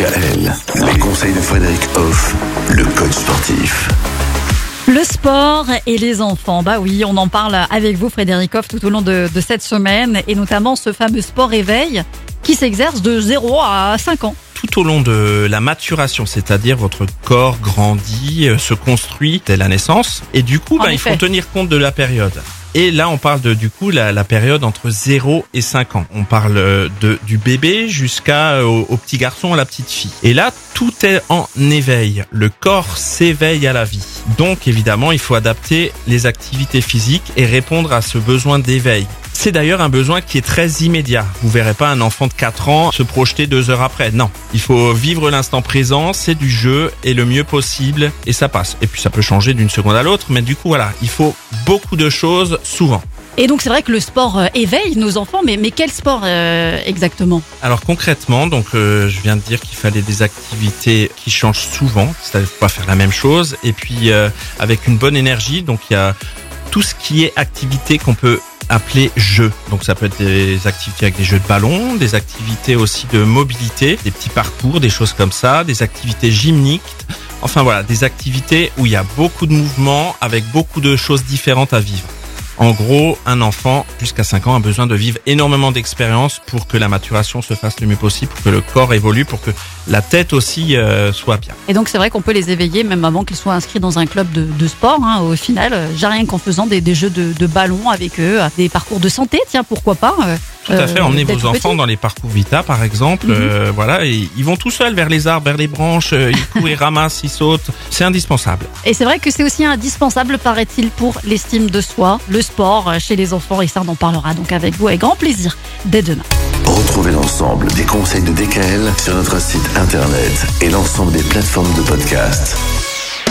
DKL, les conseils de Frédéric Hoff, le coach sportif. Le sport et les enfants, bah oui, on en parle avec vous Frédéric Hoff tout au long de, de cette semaine et notamment ce fameux sport éveil qui s'exerce de 0 à 5 ans. tout au long de la maturation, c'est-à-dire votre corps grandit, euh, se construit dès la naissance, et du coup, ben, il faut tenir compte de la période. Et là, on parle de du coup la, la période entre 0 et 5 ans. On parle euh, de du bébé jusqu'à euh, au, au petit garçon, à la petite fille. Et là, tout est en éveil. Le corps s'éveille à la vie. Donc, évidemment, il faut adapter les activités physiques et répondre à ce besoin d'éveil. C'est d'ailleurs un besoin qui est très immédiat. Vous verrez pas un enfant de 4 ans se projeter deux heures après. Non. Il faut vivre l'instant présent, c'est du jeu et le mieux possible et ça passe. Et puis ça peut changer d'une seconde à l'autre, mais du coup voilà, il faut beaucoup de choses souvent. Et donc c'est vrai que le sport euh, éveille nos enfants, mais, mais quel sport euh, exactement? Alors concrètement, donc euh, je viens de dire qu'il fallait des activités qui changent souvent, c'est-à-dire faut pas faire la même chose, et puis avec une bonne énergie. Donc il y a tout ce qui est activité qu'on peut appeler jeu. Donc ça peut être des activités avec des jeux de ballon, des activités aussi de mobilité, des petits parcours, des choses comme ça, des activités gymniques. Enfin voilà, des activités où il y a beaucoup de mouvements avec beaucoup de choses différentes à vivre. En gros, un enfant jusqu'à 5 ans a besoin de vivre énormément d'expériences pour que la maturation se fasse le mieux possible, pour que le corps évolue, pour que la tête aussi euh, soit bien. Et donc c'est vrai qu'on peut les éveiller même avant qu'ils soient inscrits dans un club de, sport. hein. Au final, euh, j'ai rien qu'en faisant des, jeux de, de ballon avec eux, des parcours de santé, tiens pourquoi pas. Tout à fait, euh, emmenez dès vos enfants petit. dans les parcours Vita par exemple, Mhm. euh, voilà, et ils vont tout seuls vers les arbres, vers les branches, euh, ils courent, ils ramassent, ils sautent, c'est indispensable. Et c'est vrai que c'est aussi indispensable, paraît-il, pour l'estime de soi, le sport chez les enfants. Et ça, on en parlera donc avec vous avec grand plaisir dès demain. Retrouvez l'ensemble des conseils de DKL sur notre site internet et l'ensemble des plateformes de podcast.